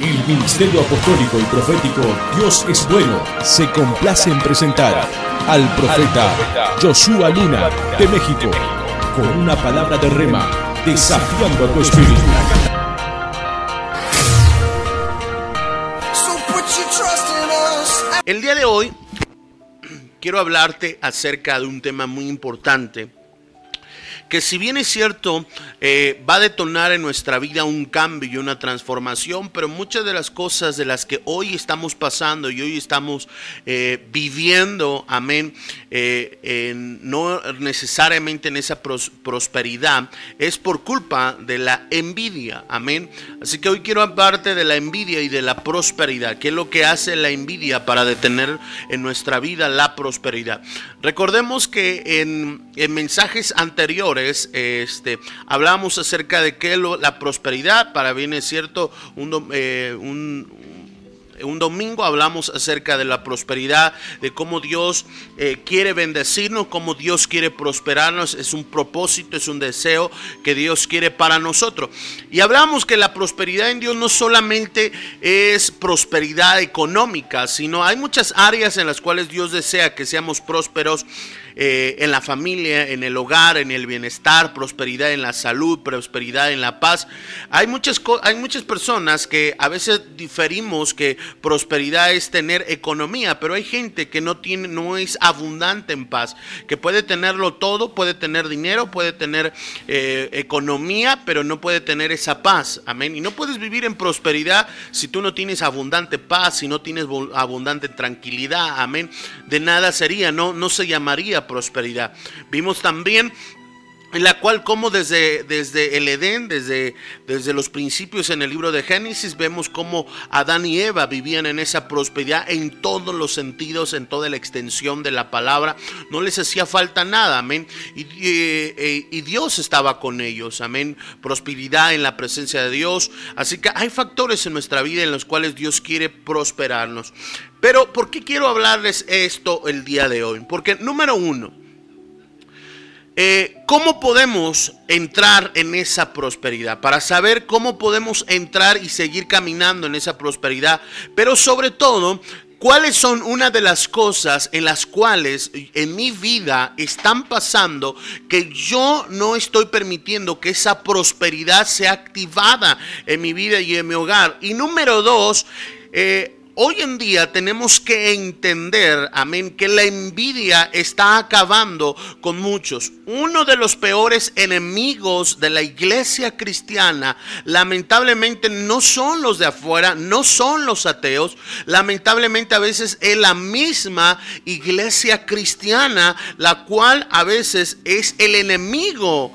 El Ministerio Apostólico y Profético Dios es Bueno se complace en presentar al profeta Joshua Luna de México con una palabra de rema desafiando a tu espíritu. El día de hoy quiero hablarte acerca de un tema muy importante que si bien es cierto, eh, va a detonar en nuestra vida un cambio y una transformación, pero muchas de las cosas de las que hoy estamos pasando y hoy estamos eh, viviendo, amén, eh, no necesariamente en esa prosperidad, es por culpa de la envidia, amén. Así que hoy quiero hablarte de la envidia y de la prosperidad, qué es lo que hace la envidia para detener en nuestra vida la prosperidad. Recordemos que en mensajes anteriores, este, hablamos acerca de que la prosperidad, para bien es cierto, un, eh, un, un domingo hablamos acerca de la prosperidad, de cómo Dios eh, quiere bendecirnos, cómo Dios quiere prosperarnos. Es un propósito, es un deseo que Dios quiere para nosotros. Y hablamos que la prosperidad en Dios no solamente es prosperidad económica, sino hay muchas áreas en las cuales Dios desea que seamos prósperos. Eh, en la familia, en el hogar, en el bienestar, prosperidad en la salud, prosperidad en la paz. Hay muchas, hay muchas personas que a veces diferimos que prosperidad es tener economía, pero hay gente que no tiene, no es abundante en paz, que puede tenerlo todo, puede tener dinero, puede tener eh, economía, pero no puede tener esa paz. Amén. Y no puedes vivir en prosperidad si tú no tienes abundante paz, si no tienes abundante tranquilidad. Amén. De nada sería, no, no se llamaría prosperidad. Vimos también en la cual como desde, desde el Edén, desde, desde los principios en el libro de Génesis, vemos cómo Adán y Eva vivían en esa prosperidad en todos los sentidos, en toda la extensión de la palabra. No les hacía falta nada, amén. Y, y, y Dios estaba con ellos, amén. Prosperidad en la presencia de Dios. Así que hay factores en nuestra vida en los cuales Dios quiere prosperarnos. Pero, ¿por qué quiero hablarles esto el día de hoy? Porque, número uno, eh, ¿Cómo podemos entrar en esa prosperidad? Para saber cómo podemos entrar y seguir caminando en esa prosperidad. Pero sobre todo, ¿cuáles son una de las cosas en las cuales en mi vida están pasando que yo no estoy permitiendo que esa prosperidad sea activada en mi vida y en mi hogar? Y número dos, eh, Hoy en día tenemos que entender, amén, que la envidia está acabando con muchos. Uno de los peores enemigos de la iglesia cristiana, lamentablemente, no son los de afuera, no son los ateos. Lamentablemente a veces es la misma iglesia cristiana, la cual a veces es el enemigo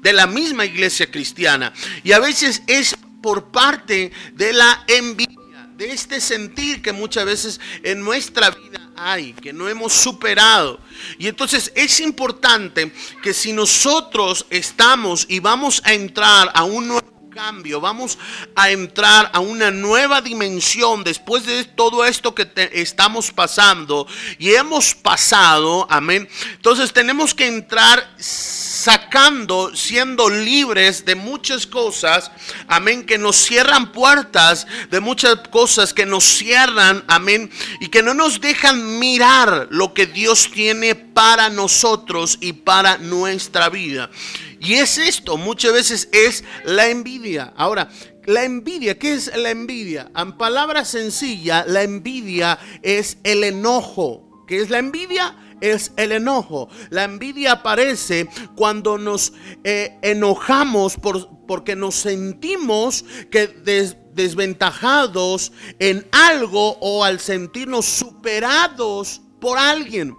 de la misma iglesia cristiana. Y a veces es por parte de la envidia de este sentir que muchas veces en nuestra vida hay, que no hemos superado. Y entonces es importante que si nosotros estamos y vamos a entrar a un nuevo cambio, vamos a entrar a una nueva dimensión después de todo esto que estamos pasando y hemos pasado, amén. Entonces tenemos que entrar sacando, siendo libres de muchas cosas, amén, que nos cierran puertas, de muchas cosas que nos cierran, amén, y que no nos dejan mirar lo que Dios tiene para nosotros y para nuestra vida. Y es esto, muchas veces es la envidia. Ahora, la envidia, ¿qué es la envidia? En palabras sencillas, la envidia es el enojo. ¿Qué es la envidia? Es el enojo. La envidia aparece cuando nos eh, enojamos por, porque nos sentimos que desventajados en algo o al sentirnos superados por alguien.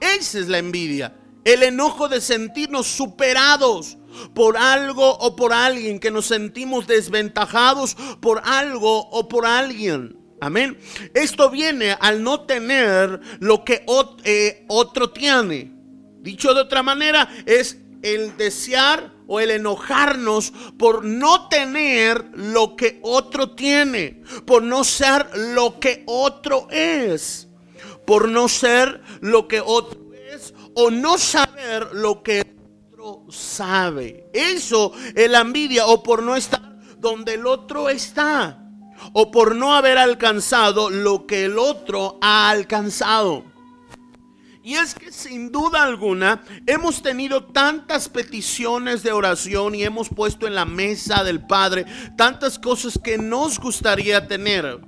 Esa es la envidia. El enojo de sentirnos superados por algo o por alguien, que nos sentimos desventajados por algo o por alguien. Amén. Esto viene al no tener lo que eh, otro tiene. Dicho de otra manera, es el desear o el enojarnos por no tener lo que otro tiene, por no ser lo que otro es, por no ser lo que otro o no saber lo que otro sabe. Eso es la envidia o por no estar donde el otro está. O por no haber alcanzado lo que el otro ha alcanzado. Y es que sin duda alguna hemos tenido tantas peticiones de oración y hemos puesto en la mesa del Padre tantas cosas que nos gustaría tener.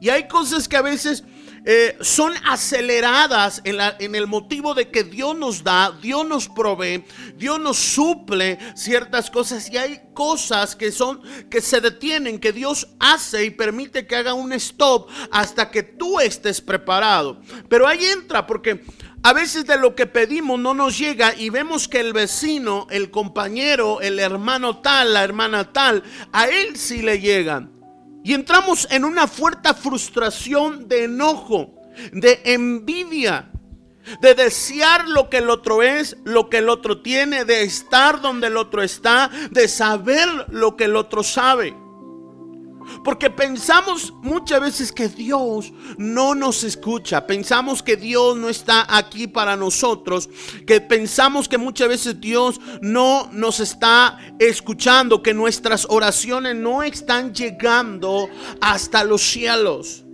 Y hay cosas que a veces eh, son aceleradas en, en, el motivo de que Dios nos da, Dios nos provee, Dios nos suple ciertas cosas y hay cosas que son que se detienen, que Dios hace y permite que haga un stop hasta que tú estés preparado. Pero ahí entra porque a veces de lo que pedimos no nos llega y vemos que el vecino, el compañero, el hermano tal, la hermana tal, a él sí le llegan. Y entramos en una fuerte frustración de enojo, de envidia, de desear lo que el otro es, lo que el otro tiene, de estar donde el otro está, de saber lo que el otro sabe. Porque pensamos muchas veces que Dios no nos escucha, pensamos que Dios no está aquí para nosotros, que pensamos que muchas veces Dios no nos está escuchando, que nuestras oraciones no están llegando hasta los cielos.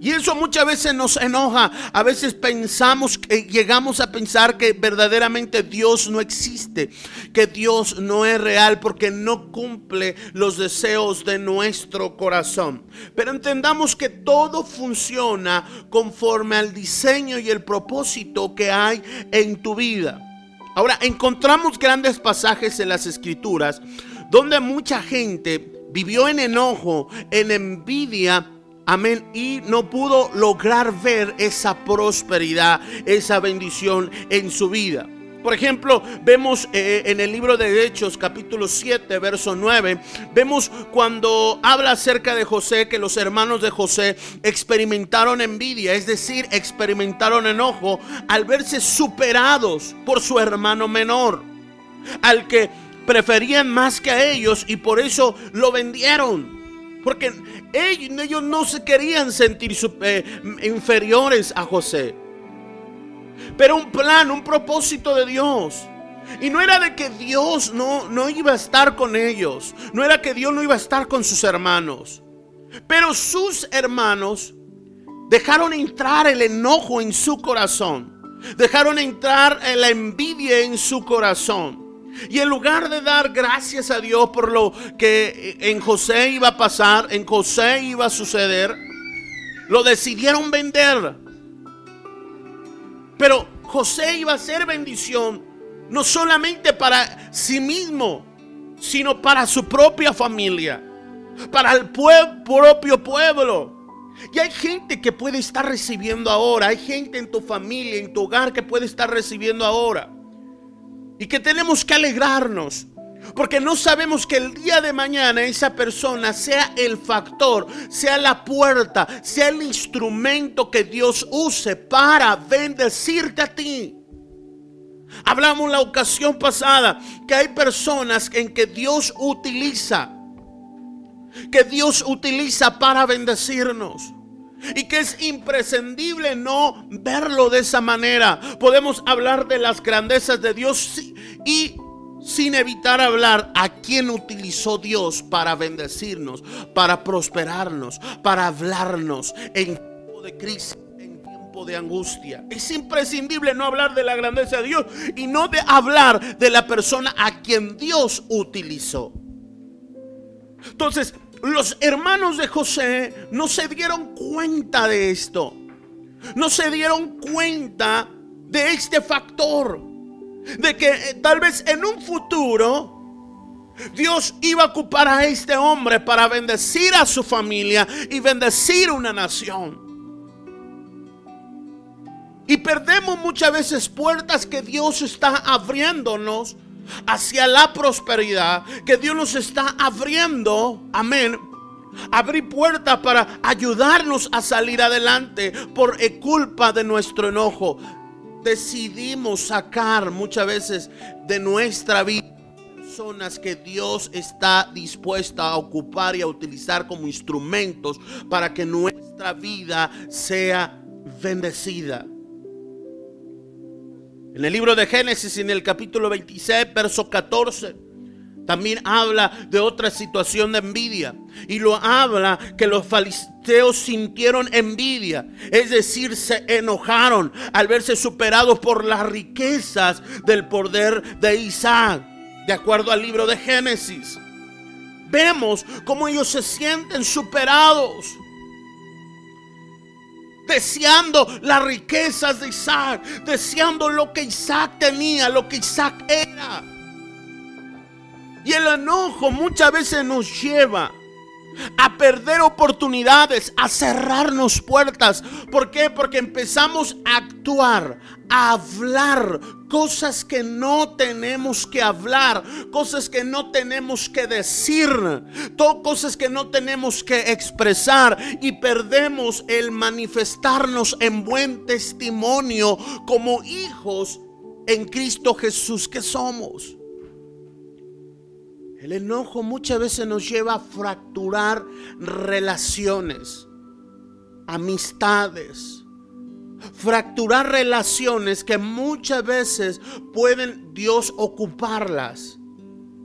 Y eso muchas veces nos enoja. A veces pensamos, que llegamos a pensar que verdaderamente Dios no existe, que Dios no es real porque no cumple los deseos de nuestro corazón. Pero entendamos que todo funciona conforme al diseño y el propósito que hay en tu vida. Ahora, encontramos grandes pasajes en las escrituras donde mucha gente vivió en enojo, en envidia, Amén. Y no pudo lograr ver esa prosperidad, esa bendición en su vida. Por ejemplo, vemos eh, en el libro de Hechos capítulo 7, verso 9, vemos cuando habla acerca de José que los hermanos de José experimentaron envidia, es decir, experimentaron enojo al verse superados por su hermano menor, al que preferían más que a ellos y por eso lo vendieron. Porque ellos, no se querían sentir eh, inferiores a José. Pero un plan, un propósito de Dios. Y no era de que Dios no, no iba a estar con ellos. No era que Dios no iba a estar con sus hermanos. Pero sus hermanos dejaron entrar el enojo en su corazón. Dejaron entrar la envidia en su corazón. Y en lugar de dar gracias a Dios por lo que en José iba a pasar, en José iba a suceder, lo decidieron vender. Pero José iba a ser bendición, no solamente para sí mismo, sino para su propia familia, para el propio pueblo. Y hay gente que puede estar recibiendo ahora, hay gente en tu familia, en tu hogar que puede estar recibiendo ahora. Y que tenemos que alegrarnos. Porque no sabemos que el día de mañana esa persona sea el factor, sea la puerta, sea el instrumento que Dios use para bendecirte a ti. Hablamos la ocasión pasada que hay personas en que Dios utiliza, que Dios utiliza para bendecirnos. Y que es imprescindible no verlo de esa manera. Podemos hablar de las grandezas de Dios y sin evitar hablar a quién utilizó Dios para bendecirnos, para prosperarnos, para hablarnos en tiempo de crisis, en tiempo de angustia. Es imprescindible no hablar de la grandeza de Dios y no de hablar de la persona a quien Dios utilizó. Entonces, los hermanos de José no se dieron cuenta de esto. No se dieron cuenta de este factor. De que eh, tal vez en un futuro Dios iba a ocupar a este hombre para bendecir a su familia y bendecir una nación. Y perdemos muchas veces puertas que Dios está abriéndonos hacia la prosperidad que Dios nos está abriendo. Amén. Abrir puertas para ayudarnos a salir adelante por culpa de nuestro enojo. Decidimos sacar muchas veces de nuestra vida personas que Dios está dispuesta a ocupar y a utilizar como instrumentos para que nuestra vida sea bendecida. En el libro de Génesis, en el capítulo 26, verso 14, También habla de otra situación de envidia. Y lo habla que los fariseos sintieron envidia. Es decir, se enojaron al verse superados por las riquezas del poder de Isaac. De acuerdo al libro de Génesis. Vemos cómo ellos se sienten superados deseando las riquezas de Isaac, deseando lo que Isaac tenía, lo que Isaac era. Y el enojo muchas veces nos lleva a perder oportunidades, a cerrarnos puertas. ¿Por qué? Porque empezamos a actuar, hablar cosas que no tenemos que hablar, cosas que no tenemos que decir, cosas que no tenemos que expresar y perdemos el manifestarnos en buen testimonio como hijos en Cristo Jesús que somos. El enojo muchas veces nos lleva a fracturar relaciones, amistades, fracturar relaciones que muchas veces pueden Dios ocuparlas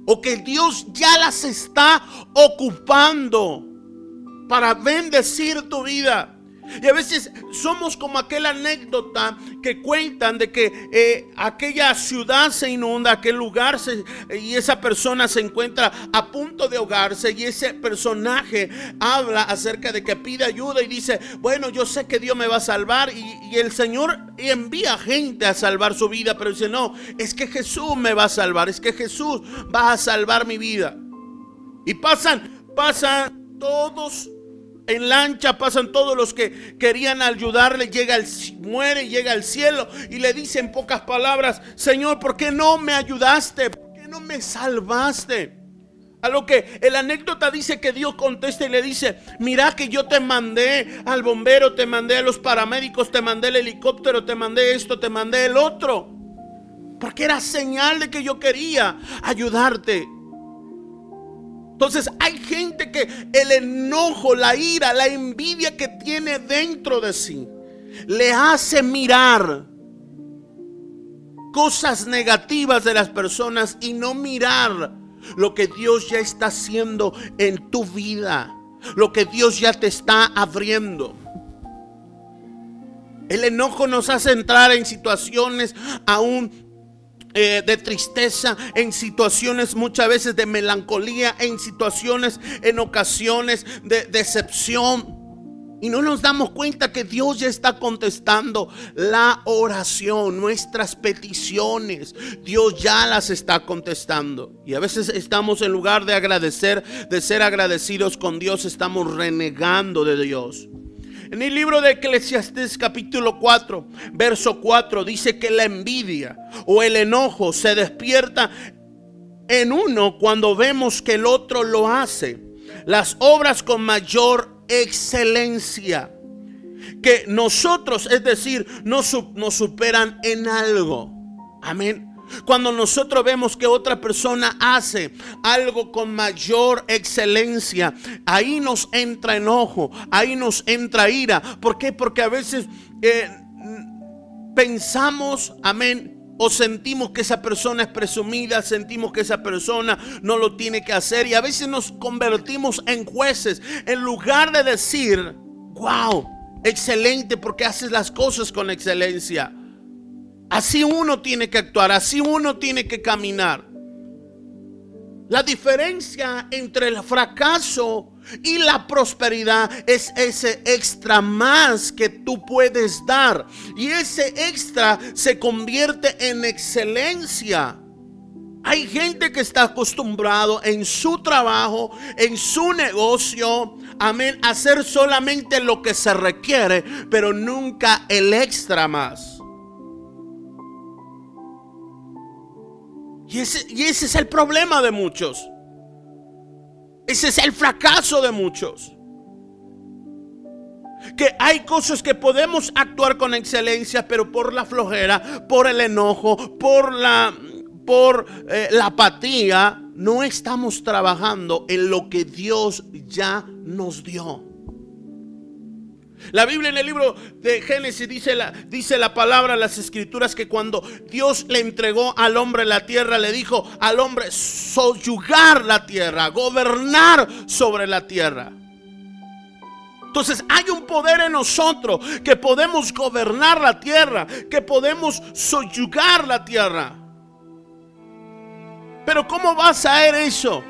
o que Dios ya las está ocupando para bendecir tu vida. Y a veces somos como aquella anécdota que cuentan de que eh, aquella ciudad se inunda, aquel lugar se, y esa persona se encuentra a punto de ahogarse y ese personaje habla acerca de que pide ayuda y dice, bueno, yo sé que Dios me va a salvar y, y el Señor envía gente a salvar su vida, pero dice, no, es que Jesús me va a salvar, es que Jesús va a salvar mi vida. Y pasan, pasan todos en lancha pasan todos los que querían ayudarle, llega el muere, llega al cielo y le dice en pocas palabras, "Señor, ¿por qué no me ayudaste? ¿Por qué no me salvaste?" A lo que el anécdota dice que Dios contesta y le dice, mira que yo te mandé al bombero, te mandé a los paramédicos, te mandé el helicóptero, te mandé esto, te mandé el otro. Porque era señal de que yo quería ayudarte. Entonces hay gente que el enojo, la ira, la envidia que tiene dentro de sí, le hace mirar cosas negativas de las personas y no mirar lo que Dios ya está haciendo en tu vida, lo que Dios ya te está abriendo. El enojo nos hace entrar en situaciones aún eh, de tristeza, en situaciones muchas veces de melancolía, en situaciones, en ocasiones de decepción. Y no nos damos cuenta que Dios ya está contestando la oración, nuestras peticiones. Dios ya las está contestando. Y a veces estamos en lugar de agradecer, de ser agradecidos con Dios, estamos renegando de Dios. En el libro de Eclesiastes capítulo 4, verso 4 dice que la envidia o el enojo se despierta en uno cuando vemos que el otro lo hace. Las obras con mayor excelencia. Que nosotros, es decir, nos, nos superan en algo. Amén. Cuando nosotros vemos que otra persona hace algo con mayor excelencia, ahí nos entra enojo, ahí nos entra ira. ¿Por qué? Porque a veces eh, pensamos, amén, o sentimos que esa persona es presumida, sentimos que esa persona no lo tiene que hacer y a veces nos convertimos en jueces en lugar de decir, wow, excelente porque haces las cosas con excelencia. Así uno tiene que actuar, así uno tiene que caminar. La diferencia entre el fracaso y la prosperidad es ese extra más que tú puedes dar. Y ese extra se convierte en excelencia. Hay gente que está acostumbrado en su trabajo, en su negocio, amén, a hacer solamente lo que se requiere, pero nunca el extra más. Y ese, es el problema de muchos. Ese es el fracaso de muchos. Que hay cosas que podemos actuar con excelencia, pero por la flojera, por el enojo, por la, por, eh, la apatía, no estamos trabajando en lo que Dios ya nos dio. La Biblia en el libro de Génesis dice la, dice la palabra, las escrituras, que cuando Dios le entregó al hombre la tierra, le dijo al hombre soyugar la tierra, gobernar sobre la tierra. Entonces hay un poder en nosotros que podemos gobernar la tierra, que podemos soyugar la tierra. Pero ¿cómo vas a hacer eso?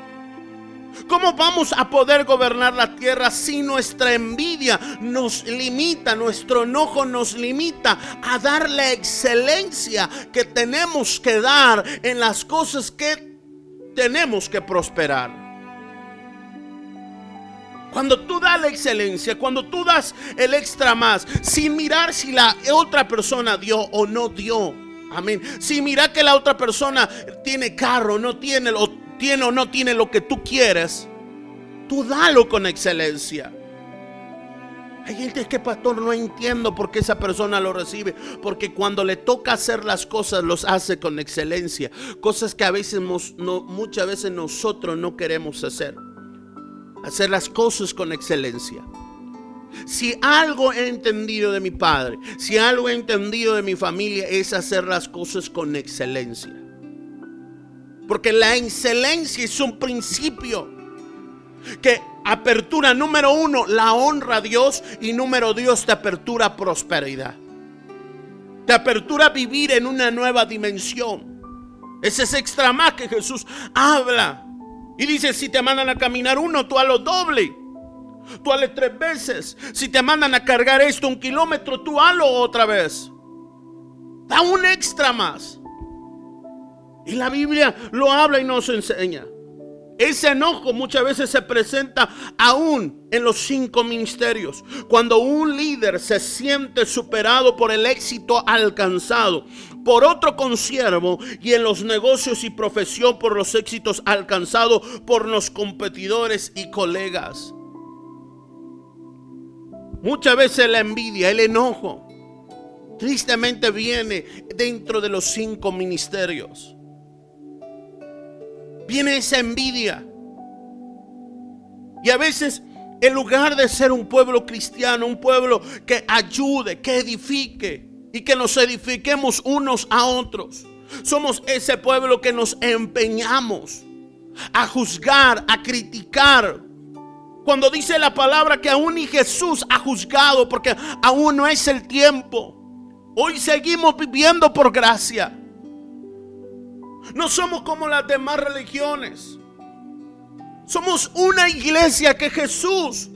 ¿Cómo vamos a poder gobernar la tierra si nuestra envidia nos limita, nuestro enojo nos limita a dar la excelencia que tenemos que dar en las cosas que tenemos que prosperar? Cuando tú das la excelencia, cuando tú das el extra más, sin mirar si la otra persona dio o no dio. Amén. Sin mirar que la otra persona tiene carro, no tiene, o tiene o no tiene lo que tú quieres, tú dalo con excelencia. Hay gente que, pastor, no entiendo por qué esa persona lo recibe. Porque cuando le toca hacer las cosas, los hace con excelencia. Cosas que a veces, muchas veces nosotros no queremos hacer. Hacer las cosas con excelencia. Si algo he entendido de mi padre, si algo he entendido de mi familia, es hacer las cosas con excelencia. Porque la excelencia es un principio que apertura número uno, la honra a Dios y número dos, te apertura prosperidad. Te apertura vivir en una nueva dimensión. Ese es extra más que Jesús habla. Y dice, si te mandan a caminar uno, tú a lo doble. Tú halo tres veces. Si te mandan a cargar esto un kilómetro, tú halo otra vez. Da un extra más. Y la Biblia lo habla y nos enseña. Ese enojo muchas veces se presenta aún en los cinco ministerios. Cuando un líder se siente superado por el éxito alcanzado por otro consiervo y en los negocios y profesión por los éxitos alcanzados por los competidores y colegas. Muchas veces la envidia, el enojo, tristemente viene dentro de los cinco ministerios viene esa envidia. Y a veces, en lugar de ser un pueblo cristiano, un pueblo que ayude, que edifique y que nos edifiquemos unos a otros, somos ese pueblo que nos empeñamos a juzgar, a criticar. Cuando dice la palabra que aún ni Jesús ha juzgado porque aún no es el tiempo. Hoy seguimos viviendo por gracia. No somos como las demás religiones. Somos una iglesia que Jesús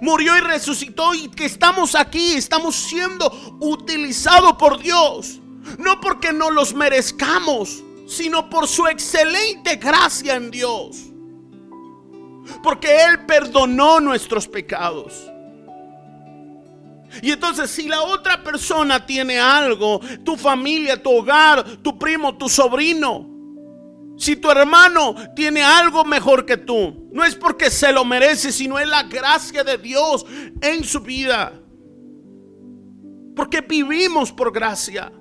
murió y resucitó y que estamos aquí, estamos siendo utilizados por Dios. No porque no los merezcamos, sino por su excelente gracia en Dios. Porque Él perdonó nuestros pecados. Y entonces si la otra persona tiene algo, tu familia, tu hogar, tu primo, tu sobrino, si tu hermano tiene algo mejor que tú, no es porque se lo merece, sino es la gracia de Dios en su vida. Porque vivimos por gracia.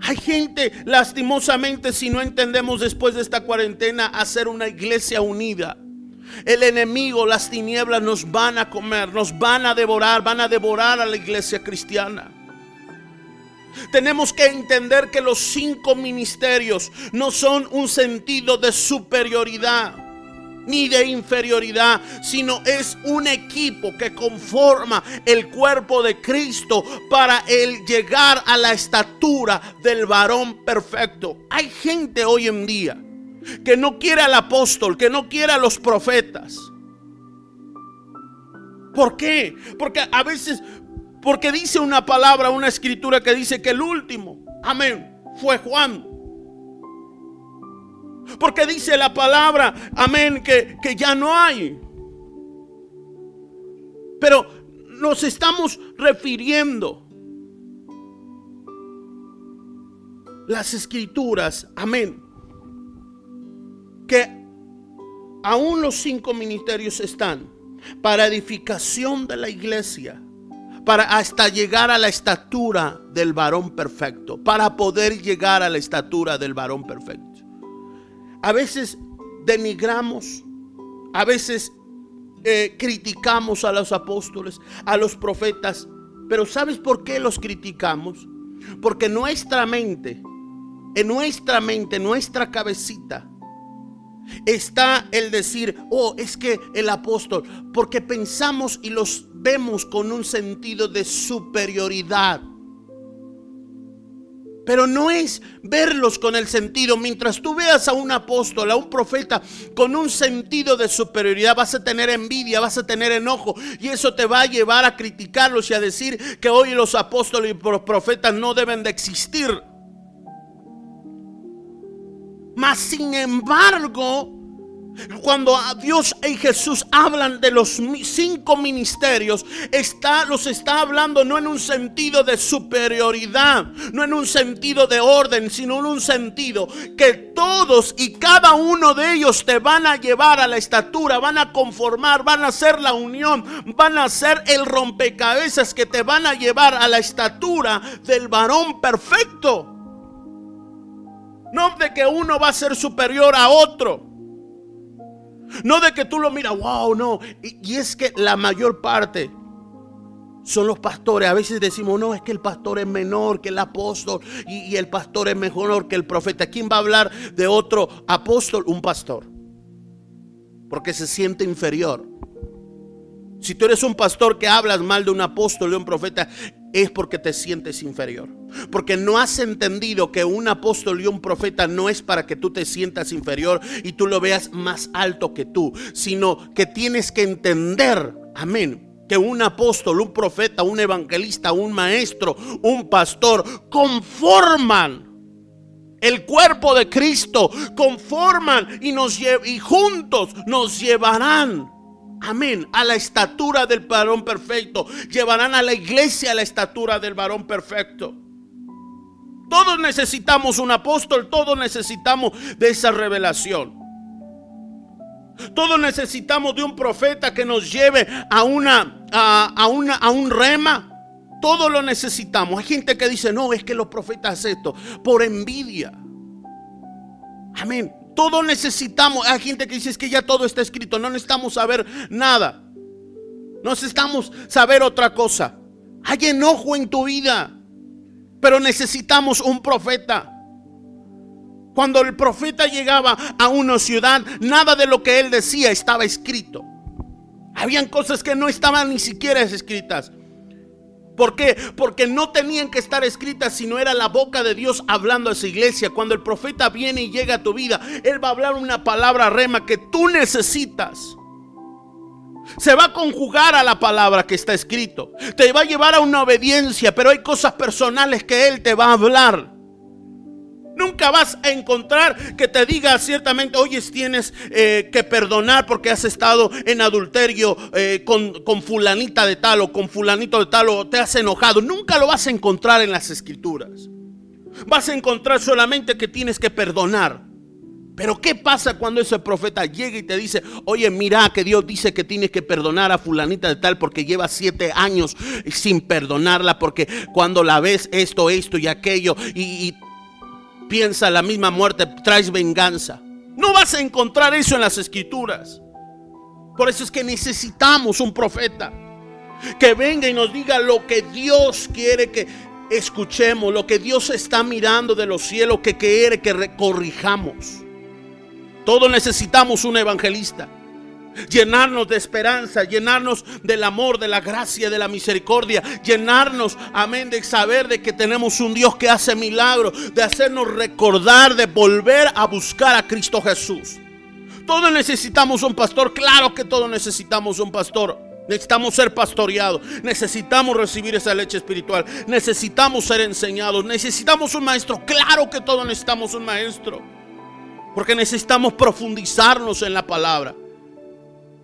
Hay gente, lastimosamente, si no entendemos después de esta cuarentena, hacer una iglesia unida. El enemigo, las tinieblas nos van a comer, nos van a devorar, van a devorar a la iglesia cristiana. Tenemos que entender que los cinco ministerios no son un sentido de superioridad ni de inferioridad, sino es un equipo que conforma el cuerpo de Cristo para el llegar a la estatura del varón perfecto. Hay gente hoy en día que no quiere al apóstol, que no quiere a los profetas. ¿Por qué? Porque a veces, porque dice una palabra, una escritura que dice que el último, amén, fue Juan. Porque dice la palabra, amén, que, que ya no hay. Pero nos estamos refiriendo las escrituras, amén, que aún los cinco ministerios están para edificación de la iglesia, para hasta llegar a la estatura del varón perfecto, para poder llegar a la estatura del varón perfecto. A veces denigramos, a veces eh, criticamos a los apóstoles, a los profetas. Pero ¿sabes por qué los criticamos? Porque nuestra mente, en nuestra mente, nuestra cabecita, está el decir, oh, es que el apóstol, porque pensamos y los vemos con un sentido de superioridad. Pero no es verlos con el sentido. Mientras tú veas a un apóstol, a un profeta con un sentido de superioridad, vas a tener envidia, vas a tener enojo. Y eso te va a llevar a criticarlos y a decir que hoy los apóstoles y los profetas no deben de existir. Mas sin embargo, cuando Dios y Jesús hablan de los cinco ministerios, está, los está hablando no en un sentido de superioridad, no en un sentido de orden, sino en un sentido que todos y cada uno de ellos te van a llevar a la estatura, van a conformar, van a ser la unión, van a ser el rompecabezas que te van a llevar a la estatura del varón perfecto. No de que uno va a ser superior a otro. No de que tú lo miras, wow, no. Y, es que la mayor parte son los pastores. A veces decimos, no, es que el pastor es menor que el apóstol y, y, el pastor es mejor que el profeta. ¿Quién va a hablar de otro apóstol? Un pastor. Porque se siente inferior. Si tú eres un pastor que hablas mal de un apóstol, de un profeta, es porque te sientes inferior. Porque no has entendido que un apóstol y un profeta no es para que tú te sientas inferior y tú lo veas más alto que tú, sino que tienes que entender, amén, que un apóstol, un profeta, un evangelista, un maestro, un pastor conforman el cuerpo de Cristo, conforman y nos y juntos nos llevarán Amén. A la estatura del varón perfecto. Llevarán a la iglesia a la estatura del varón perfecto. Todos necesitamos un apóstol, todos necesitamos de esa revelación. Todos necesitamos de un profeta que nos lleve a una a, una a un rema. Todo lo necesitamos. Hay gente que dice, "No, es que los profetas hacen esto por envidia." Amén. Todo necesitamos. Hay gente que dice es que ya todo está escrito. No necesitamos saber nada. No necesitamos saber otra cosa. Hay enojo en tu vida. Pero necesitamos un profeta. Cuando el profeta llegaba a una ciudad, nada de lo que él decía estaba escrito. Habían cosas que no estaban ni siquiera escritas. ¿Por qué? Porque no tenían que estar escritas, sino era la boca de Dios hablando a esa iglesia. Cuando el profeta viene y llega a tu vida, Él va a hablar una palabra rema que tú necesitas. Se va a conjugar a la palabra que está escrito. Te va a llevar a una obediencia, pero hay cosas personales que Él te va a hablar. Nunca vas a encontrar que te diga ciertamente, oye, tienes eh, que perdonar porque has estado en adulterio eh, con, con, fulanita de tal o con fulanito de tal o te has enojado. Nunca lo vas a encontrar en las escrituras. Vas a encontrar solamente que tienes que perdonar. Pero ¿qué pasa cuando ese profeta llega y te dice, oye, mira que Dios dice que tienes que perdonar a fulanita de tal porque lleva siete años sin perdonarla porque cuando la ves esto, esto y aquello y, y piensa la misma muerte, traes venganza. No vas a encontrar eso en las escrituras. Por eso es que necesitamos un profeta que venga y nos diga lo que Dios quiere que escuchemos, lo que Dios está mirando de los cielos, que quiere que corrijamos. Todos necesitamos un evangelista llenarnos de esperanza, llenarnos del amor, de la gracia, de la misericordia, llenarnos, amén, de saber de que tenemos un Dios que hace milagros, de hacernos recordar, de volver a buscar a Cristo Jesús. Todos necesitamos un pastor, claro que todos necesitamos un pastor. Necesitamos ser pastoreados, necesitamos recibir esa leche espiritual, necesitamos ser enseñados, necesitamos un maestro, claro que todos necesitamos un maestro, porque necesitamos profundizarnos en la palabra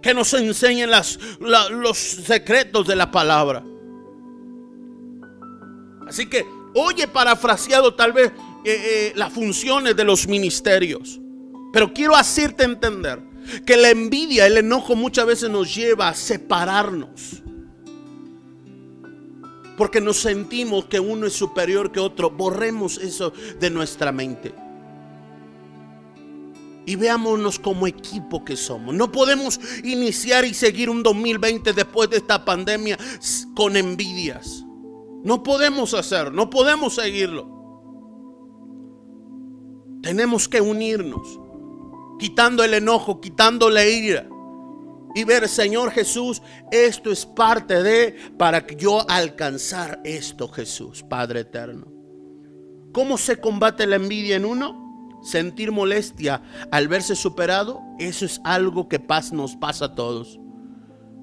que nos enseñen los secretos de la palabra. Así que oye parafraseado tal vez eh, eh, las funciones de los ministerios. Pero quiero hacerte entender que la envidia, el enojo muchas veces nos lleva a separarnos. Porque nos sentimos que uno es superior que otro. Borremos eso de nuestra mente. Y veámonos como equipo que somos. No podemos iniciar y seguir un 2020 después de esta pandemia con envidias. No podemos hacer, no podemos seguirlo. Tenemos que unirnos, quitando el enojo, quitando la ira. Y ver, Señor Jesús, esto es parte de para que yo alcanzar esto, Jesús, Padre eterno. ¿Cómo se combate la envidia en uno? Sentir molestia al verse superado, eso es algo que paz nos pasa a todos.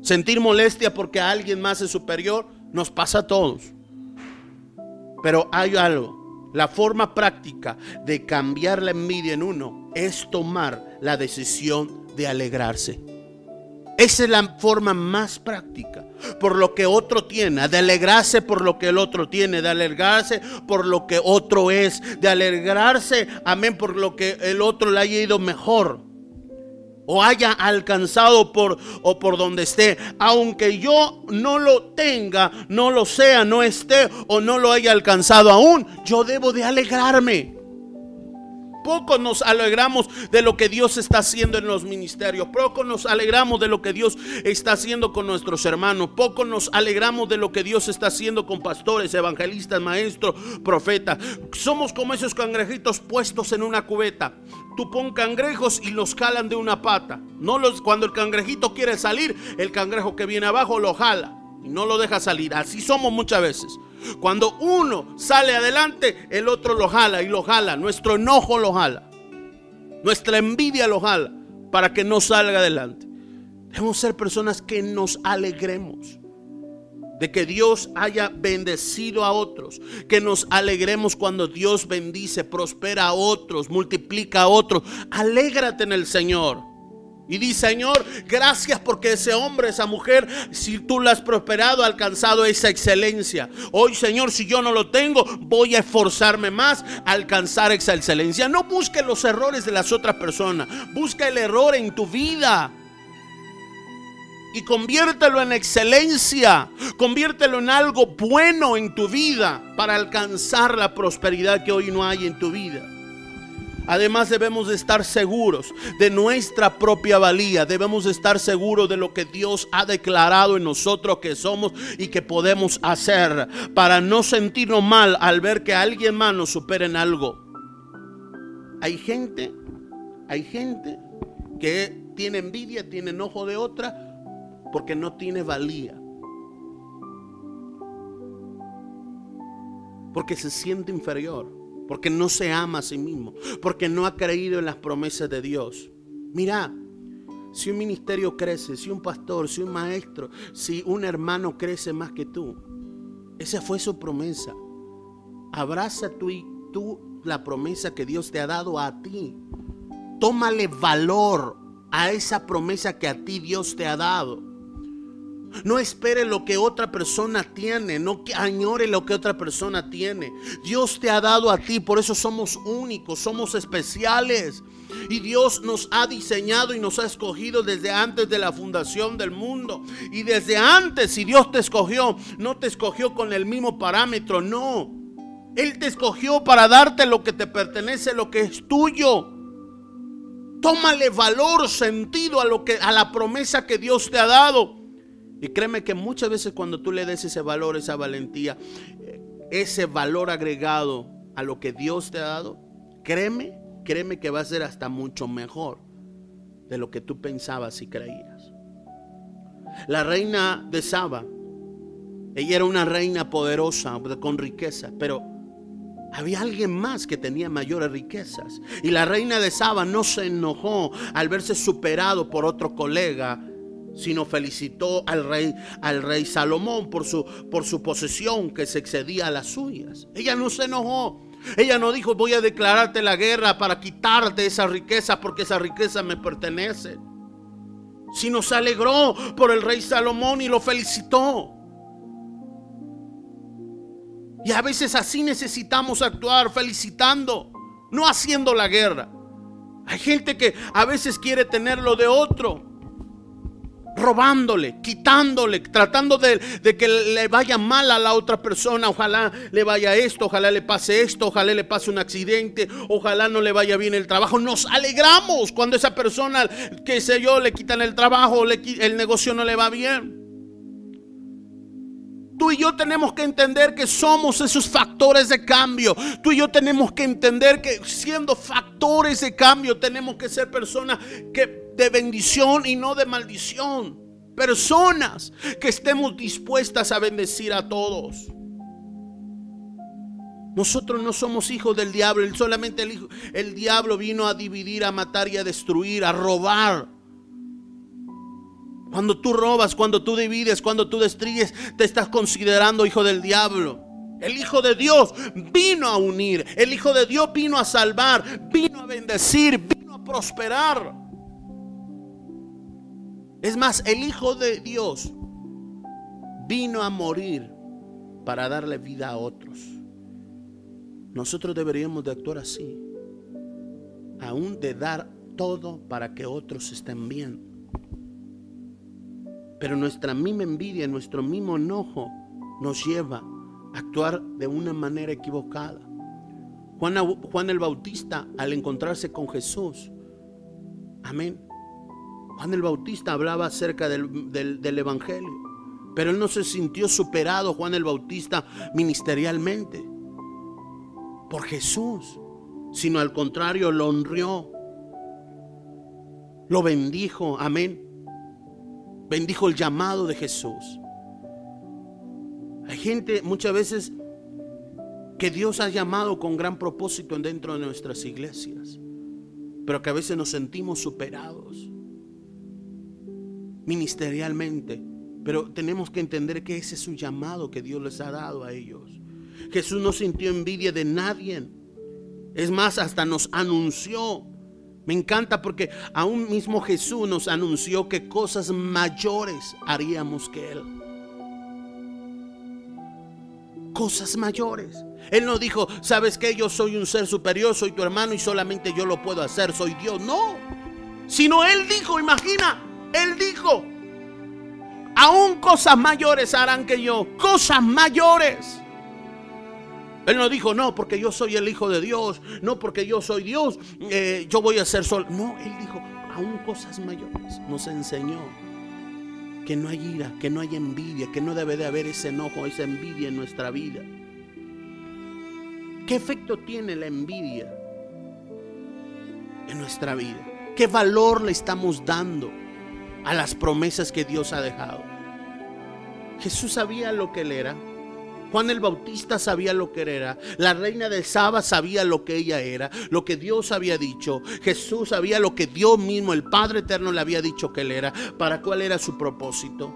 Sentir molestia porque alguien más es superior, nos pasa a todos. Pero hay algo, la forma práctica de cambiar la envidia en uno es tomar la decisión de alegrarse. Esa es la forma más práctica. Por lo que otro tiene, de alegrarse por lo que el otro tiene, de alegrarse por lo que otro es, de alegrarse, amén, por lo que el otro le haya ido mejor o haya alcanzado por o por donde esté, aunque yo no lo tenga, no lo sea, no esté o no lo haya alcanzado aún, yo debo de alegrarme. Poco nos alegramos de lo que Dios está haciendo en los ministerios. Poco nos alegramos de lo que Dios está haciendo con nuestros hermanos. Poco nos alegramos de lo que Dios está haciendo con pastores, evangelistas, maestros, profetas. Somos como esos cangrejitos puestos en una cubeta. Tú pon cangrejos y los jalan de una pata. No los, cuando el cangrejito quiere salir, el cangrejo que viene abajo lo jala y no lo deja salir. Así somos muchas veces. Cuando uno sale adelante, el otro lo jala y lo jala. Nuestro enojo lo jala. Nuestra envidia lo jala para que no salga adelante. Debemos ser personas que nos alegremos de que Dios haya bendecido a otros, que nos alegremos cuando Dios bendice, prospera a otros, multiplica a otros. Alégrate en el Señor. Y di, Señor, gracias porque ese hombre, esa mujer, si tú la has prosperado, ha alcanzado esa excelencia. Hoy, Señor, si yo no lo tengo, voy a esforzarme más a alcanzar esa excelencia. No busque los errores de las otras personas. Busca el error en tu vida. Y conviértelo en excelencia. Conviértelo en algo bueno en tu vida para alcanzar la prosperidad que hoy no hay en tu vida. Además debemos de estar seguros de nuestra propia valía. Debemos de estar seguros de lo que Dios ha declarado en nosotros que somos y que podemos hacer para no sentirnos mal al ver que alguien más nos supera en algo. Hay gente, hay gente que tiene envidia, tiene enojo de otra porque no tiene valía. Porque se siente inferior porque no se ama a sí mismo, porque no ha creído en las promesas de Dios. Mira, si un ministerio crece, si un pastor, si un maestro, si un hermano crece más que tú, esa fue su promesa. Abraza tú y tú la promesa que Dios te ha dado a ti. Tómale valor a esa promesa que a ti Dios te ha dado. No espere lo que otra persona tiene, no añore lo que otra persona tiene. Dios te ha dado a ti, por eso somos únicos, somos especiales. Y Dios nos ha diseñado y nos ha escogido desde antes de la fundación del mundo. Y desde antes, si Dios te escogió, no te escogió con el mismo parámetro, no. Él te escogió para darte lo que te pertenece, lo que es tuyo. Tómale valor, sentido a lo que a la promesa que Dios te ha dado. Y créeme que muchas veces cuando tú le des ese valor, esa valentía, ese valor agregado a lo que Dios te ha dado, créeme, créeme que va a ser hasta mucho mejor de lo que tú pensabas y creías. La reina de Saba, ella era una reina poderosa, con riqueza, pero había alguien más que tenía mayores riquezas. Y la reina de Saba no se enojó al verse superado por otro colega sino felicitó al rey, al rey Salomón por su, por su posesión que se excedía a las suyas. Ella no se enojó. Ella no dijo voy a declararte la guerra para quitarte esa riqueza porque esa riqueza me pertenece. Sino se alegró por el rey Salomón y lo felicitó. Y a veces así necesitamos actuar, felicitando, no haciendo la guerra. Hay gente que a veces quiere tener lo de otro robándole, quitándole, tratando de, que le vaya mal a la otra persona. Ojalá le vaya esto, ojalá le pase esto, ojalá le pase un accidente, ojalá no le vaya bien el trabajo. Nos alegramos cuando esa persona, que sé yo, le quitan el trabajo, el negocio no le va bien. Tú y yo tenemos que entender que somos esos factores de cambio. Tú y yo tenemos que entender que siendo factores de cambio tenemos que ser personas que de bendición y no de maldición. Personas que estemos dispuestas a bendecir a todos. Nosotros no somos hijos del diablo, solamente el, hijo, el diablo vino a dividir, a matar y a destruir, a robar. Cuando tú robas, cuando tú divides, cuando tú destruyes, te estás considerando hijo del diablo. El Hijo de Dios vino a unir. El Hijo de Dios vino a salvar, vino a bendecir, vino a prosperar. Es más, el Hijo de Dios vino a morir para darle vida a otros. Nosotros deberíamos de actuar así. Aún de dar todo para que otros estén bien. Pero nuestra misma envidia, nuestro mismo enojo nos lleva a actuar de una manera equivocada. Juan, Juan el Bautista, al encontrarse con Jesús, amén, Juan el Bautista hablaba acerca del, Evangelio, pero él no se sintió superado, Juan el Bautista, ministerialmente por Jesús, sino al contrario, lo honró, lo bendijo, amén. Bendijo el llamado de Jesús. Hay gente muchas veces que Dios ha llamado con gran propósito dentro de nuestras iglesias, pero que a veces nos sentimos superados ministerialmente. Pero tenemos que entender que ese es su llamado que Dios les ha dado a ellos. Jesús no sintió envidia de nadie. Es más, hasta nos anunció. Me encanta porque aún mismo Jesús nos anunció que cosas mayores haríamos que Él. Cosas mayores. Él no dijo, sabes que yo soy un ser superior, soy tu hermano y solamente yo lo puedo hacer, soy Dios. No. Sino Él dijo, imagina, él dijo, aún cosas mayores harán que yo, cosas mayores. Él no dijo, no, porque yo soy el Hijo de Dios, no porque yo soy Dios, eh, yo voy a ser solo. No, Él dijo, aún cosas mayores. Nos enseñó que no hay ira, que no hay envidia, que no debe de haber ese enojo, esa envidia en nuestra vida. ¿Qué efecto tiene la envidia en nuestra vida? ¿Qué valor le estamos dando? A las promesas que Dios ha dejado. Jesús sabía lo que él era. Juan el Bautista sabía lo que era. La reina de Saba sabía lo que ella era, lo que Dios había dicho. Jesús sabía lo que Dios mismo, el Padre Eterno, le había dicho que él era, para cuál era su propósito.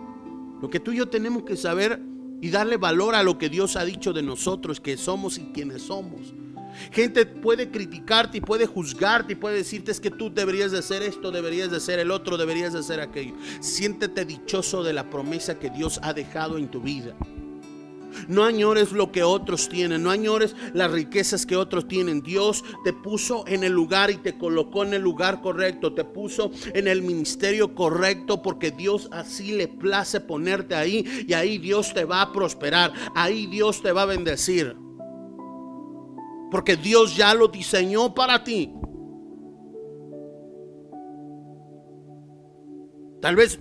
Lo que tú y yo tenemos que saber y darle valor a lo que Dios ha dicho de nosotros, que somos y quienes somos. Gente puede criticarte y puede juzgarte y puede decirte es que tú deberías de hacer esto, deberías de hacer el otro, deberías de hacer aquello. Siéntete dichoso de la promesa que Dios ha dejado en tu vida. No añores lo que otros tienen, no añores las riquezas que otros tienen. Dios te puso en el lugar y te colocó en el lugar correcto, te puso en el ministerio correcto porque Dios así le place ponerte ahí y ahí Dios te va a prosperar, ahí Dios te va a bendecir. Porque Dios ya lo diseñó para ti. Tal vez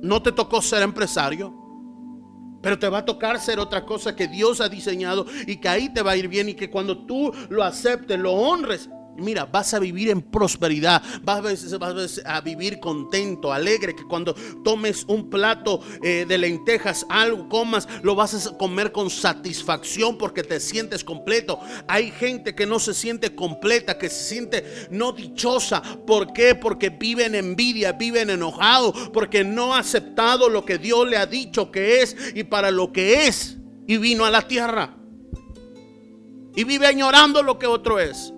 no te tocó ser empresario, pero te va a tocar ser otra cosa que Dios ha diseñado y que ahí te va a ir bien y que cuando tú lo aceptes, lo honres, Mira, vas a vivir en prosperidad, vas a, vivir contento, alegre, que cuando tomes un plato eh, de lentejas, algo comas, lo vas a comer con satisfacción porque te sientes completo. Hay gente que no se siente completa, que se siente no dichosa. ¿Por qué? Porque viven envidia, viven enojados, porque no ha aceptado lo que Dios le ha dicho que es y para lo que es. Y vino a la tierra. Y vive añorando lo que otro es.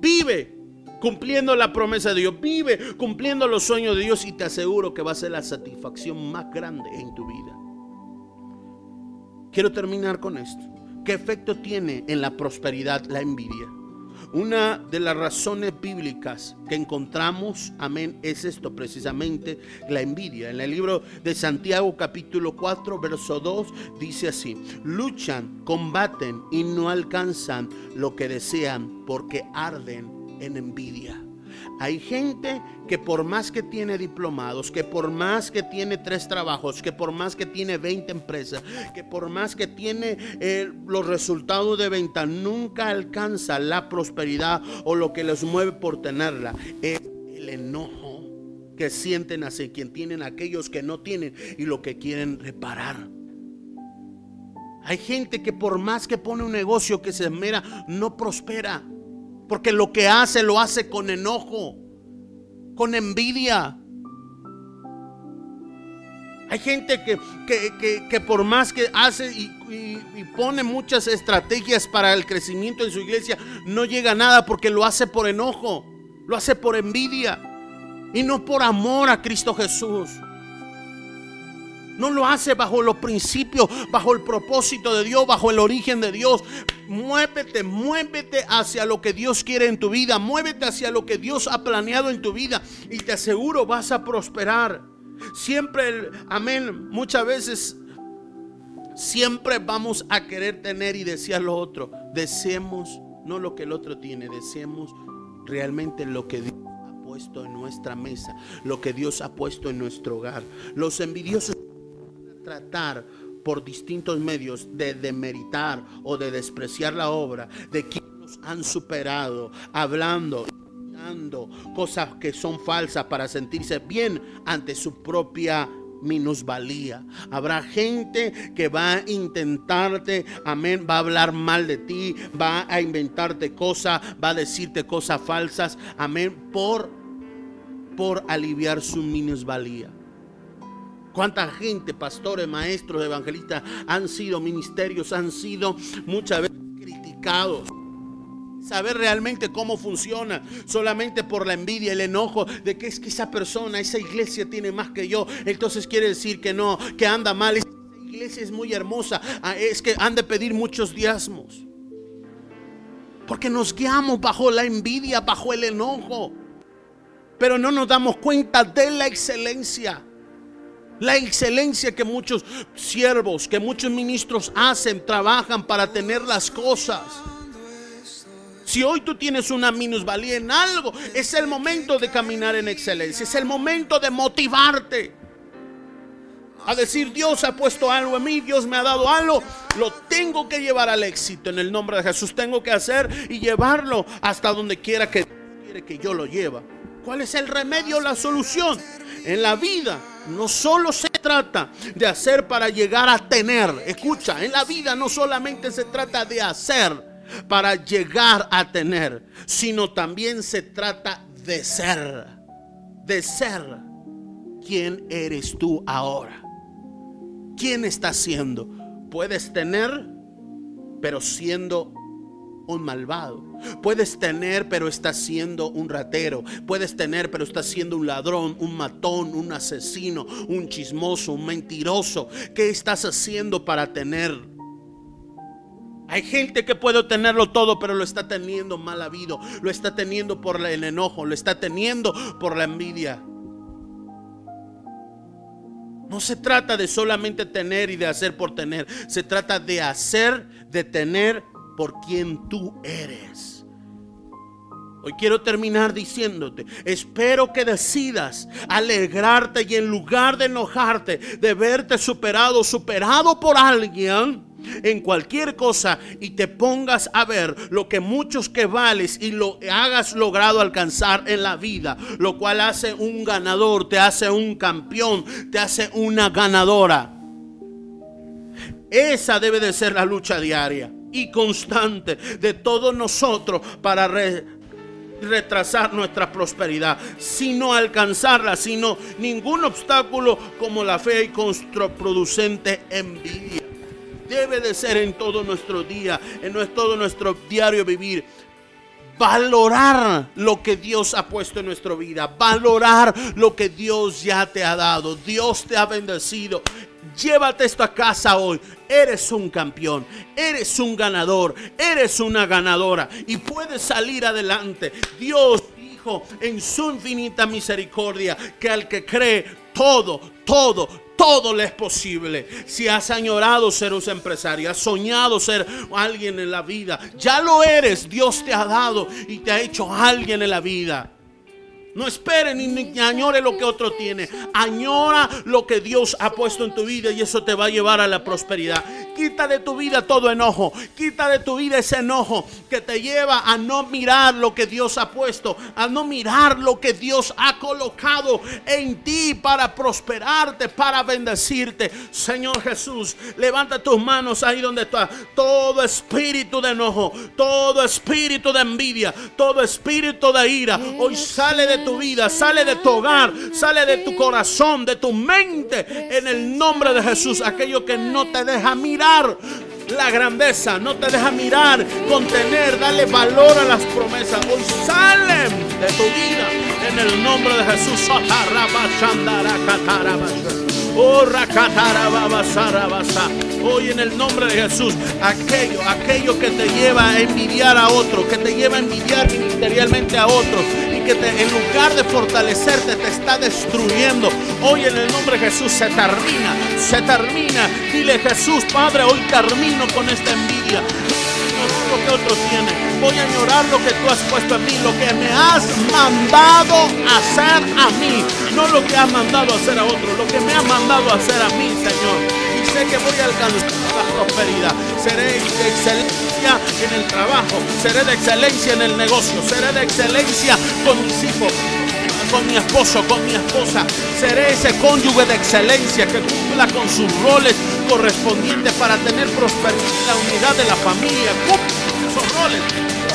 Vive cumpliendo la promesa de Dios. Vive cumpliendo los sueños de Dios y te aseguro que va a ser la satisfacción más grande en tu vida. Quiero terminar con esto. ¿Qué efecto tiene en la prosperidad la envidia? Una de las razones bíblicas que encontramos, amén, es esto precisamente, la envidia. En el libro de Santiago capítulo 4, verso 2, dice así, luchan, combaten y no alcanzan lo que desean porque arden en envidia. Hay gente que por más que tiene diplomados, que por más que tiene tres trabajos, que por más que tiene 20 empresas, que por más que tiene eh, los resultados de venta, nunca alcanza la prosperidad o lo que les mueve por tenerla. Es el enojo que sienten hacia quien tienen aquellos que no tienen y lo que quieren reparar. Hay gente que por más que pone un negocio que se esmera, no prospera. Porque lo que hace lo hace con enojo, con envidia. Hay gente que, que, por más que hace y, y, pone muchas estrategias para el crecimiento de su iglesia, no llega a nada porque lo hace por enojo, lo hace por envidia y no por amor a Cristo Jesús. No lo hace bajo los principios, bajo el propósito de Dios, bajo el origen de Dios. Muévete, muévete hacia lo que Dios quiere en tu vida. Muévete hacia lo que Dios ha planeado en tu vida. Y te aseguro vas a prosperar. Siempre, amén, muchas veces siempre vamos a querer tener y desear lo otro. Deseemos no lo que el otro tiene, deseemos realmente lo que Dios ha puesto en nuestra mesa, lo que Dios ha puesto en nuestro hogar. Los envidiosos tratar por distintos medios de demeritar o de despreciar la obra de quienes han superado, hablando, dando cosas que son falsas para sentirse bien ante su propia minusvalía. Habrá gente que va a intentarte, amén, va a hablar mal de ti, va a inventarte cosas, va a decirte cosas falsas, amén, por por aliviar su minusvalía. Cuánta gente, pastores, maestros, evangelistas, han sido ministerios, han sido muchas veces criticados. Saber realmente cómo funciona solamente por la envidia, el enojo de que es que esa persona, esa iglesia tiene más que yo. Entonces quiere decir que no, que anda mal. Esa iglesia es muy hermosa. Ah, es que han de pedir muchos diezmos. Porque nos guiamos bajo la envidia, bajo el enojo. Pero no nos damos cuenta de la excelencia la excelencia que muchos siervos, que muchos ministros hacen, trabajan para tener las cosas. Si hoy tú tienes una minusvalía en algo, es el momento de caminar en excelencia, es el momento de motivarte. A decir, Dios ha puesto algo en mí, Dios me ha dado algo, lo tengo que llevar al éxito en el nombre de Jesús. Tengo que hacer y llevarlo hasta donde quiera que quiere que yo lo lleve. ¿Cuál es el remedio, la solución? En la vida no solo se trata de hacer para llegar a tener. Escucha, en la vida no solamente se trata de hacer para llegar a tener, sino también se trata de ser. De ser. ¿Quién eres tú ahora? ¿Quién estás siendo? Puedes tener, pero siendo un malvado. Puedes tener, pero estás siendo un ratero. Puedes tener, pero estás siendo un ladrón, un matón, un asesino, un chismoso, un mentiroso. ¿Qué estás haciendo para tener? Hay gente que puede tenerlo todo, pero lo está teniendo mal habido. Lo está teniendo por el enojo, lo está teniendo por la envidia. No se trata de solamente tener y de hacer por tener. Se trata de hacer, de tener por quien tú eres. Hoy quiero terminar diciéndote, espero que decidas alegrarte y en lugar de enojarte, de verte superado, superado por alguien, en cualquier cosa y te pongas a ver lo que muchos que vales y lo hagas logrado alcanzar en la vida, lo cual hace un ganador, te hace un campeón, te hace una ganadora. Esa debe de ser la lucha diaria y constante de todos nosotros para retrasar nuestra prosperidad, sino alcanzarla, sino ningún obstáculo como la fe y contraproducente envidia. Debe de ser en todo nuestro día, en todo nuestro diario vivir. Valorar lo que Dios ha puesto en nuestra vida. Valorar lo que Dios ya te ha dado. Dios te ha bendecido Llévate esto a casa hoy. Eres un campeón, eres un ganador, eres una ganadora y puedes salir adelante. Dios dijo en su infinita misericordia que al que cree todo, todo, todo le es posible. Si has añorado ser un empresario, has soñado ser alguien en la vida, ya lo eres. Dios te ha dado y te ha hecho alguien en la vida. No espere ni, añore lo que otro tiene. Añora lo que Dios ha puesto en tu vida y eso te va a llevar a la prosperidad. Quita de tu vida todo enojo. Quita de tu vida ese enojo que te lleva a no mirar lo que Dios ha puesto, a no mirar lo que Dios ha colocado en ti para prosperarte, para bendecirte. Señor Jesús, levanta tus manos ahí donde está. Todo espíritu de enojo, todo espíritu de envidia, todo espíritu de ira, hoy sale de tu vida, sale de tu hogar, sale de tu corazón, de tu mente, en el nombre de Jesús. Aquello que no te deja mirar la grandeza, no te deja mirar, contener, darle valor a las promesas. Hoy salen de tu vida en el nombre de Jesús. Oh, Hoy en el nombre de Jesús, aquello, aquello que te lleva a envidiar a otro, que te lleva a envidiar ministerialmente a otros, en lugar de fortalecerte te está destruyendo. Hoy en el nombre de Jesús se termina, se termina. Dile Jesús, Padre, hoy termino con esta envidia. Lo que otro tiene. Voy a añorar lo que tú has puesto en mí, lo que me has mandado hacer a mí, no lo que has mandado hacer a otro, lo que me has mandado hacer a mí, Señor. Y sé que voy a alcanzar la prosperidad. Seré excelente en el trabajo, seré de excelencia en el negocio, seré de excelencia con mis hijos, con mi esposo, con mi esposa. Seré ese cónyuge de excelencia que cumpla con sus roles correspondientes para tener prosperidad en la unidad de la familia. Cumple esos roles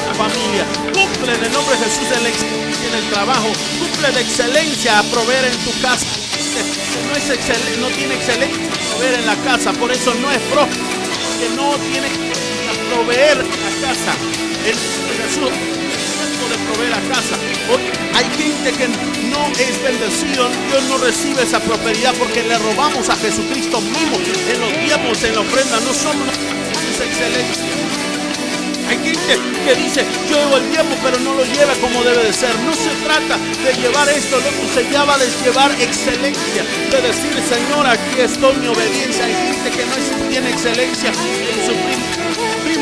la familia. Cumple en el nombre de Jesús en, excelencia en el trabajo. Cumple de excelencia a proveer en tu casa. No, es no tiene excelencia a proveer en la casa, por eso no es próspero, que no tiene proveer la casa. El Jesús de proveer la casa. Hay gente que no es bendecido, Dios no recibe esa prosperidad porque le robamos a Jesucristo mismo en los diezmos, en la ofrenda. No somos excelencia. Hay gente que dice, yo llevo el diezmo, pero no lo lleva como debe de ser. No se trata de llevar esto, lo que se llama de llevar excelencia. De decir, Señor, aquí estoy mi obediencia. Hay gente que no tiene excelencia en su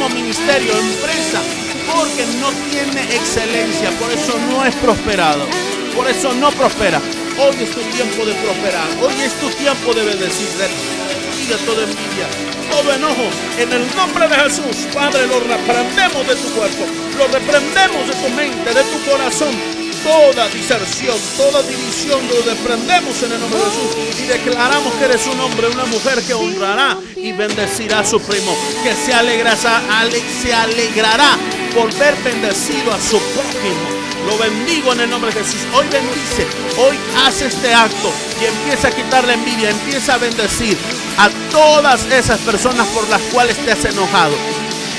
ministerio, empresa, porque no tiene excelencia, por eso no es prosperado, por eso no prospera. Hoy es tu tiempo de prosperar, hoy es tu tiempo de bendecir, de toda envidia, todo enojo, en el nombre de Jesús, Padre, lo reprendemos de tu cuerpo, lo reprendemos de tu mente, de tu corazón. Toda diserción, toda división, lo desprendemos en el nombre de Jesús. Y declaramos que eres un hombre, una mujer que honrará y bendecirá a su primo, que se alegrará, se alegrará por ver bendecido a su prójimo. Lo bendigo en el nombre de Jesús. Hoy bendice, hoy hace este acto y empieza a quitar la envidia, empieza a bendecir a todas esas personas por las cuales te has enojado.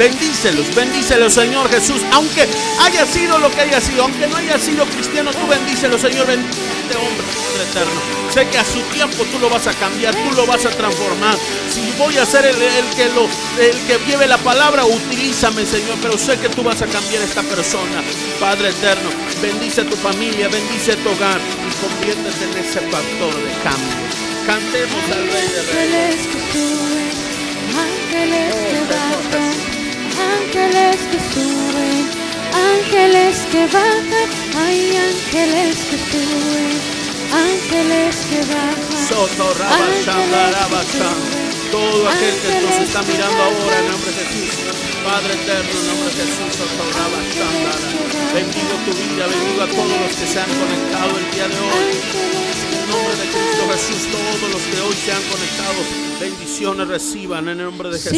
Bendícelos, bendícelos, Señor Jesús. Aunque haya sido lo que haya sido, aunque no haya sido cristiano, tú bendícelos, Señor. Bendice este hombre, Padre eterno. Sé que a su tiempo tú lo vas a cambiar, tú lo vas a transformar. Si voy a ser el, que el que lleve la palabra, utilízame, Señor. Pero sé que tú vas a cambiar esta persona, Padre eterno. Bendice tu familia, bendice tu hogar y conviértete en ese factor de cambio. Cantemos al Rey de Reyes. Ángeles que ángeles que suben, ángeles que bajan, hay ángeles que suben, ángeles que bajan. Todo aquel que nos está mirando ahora en nombre de Jesús, Padre eterno, en nombre de Jesús, bendigo tu vida, bendigo a todos los que se han conectado el día de hoy. En nombre de Cristo Jesús, todos los que hoy se han conectado, bendiciones reciban en el nombre de Jesús.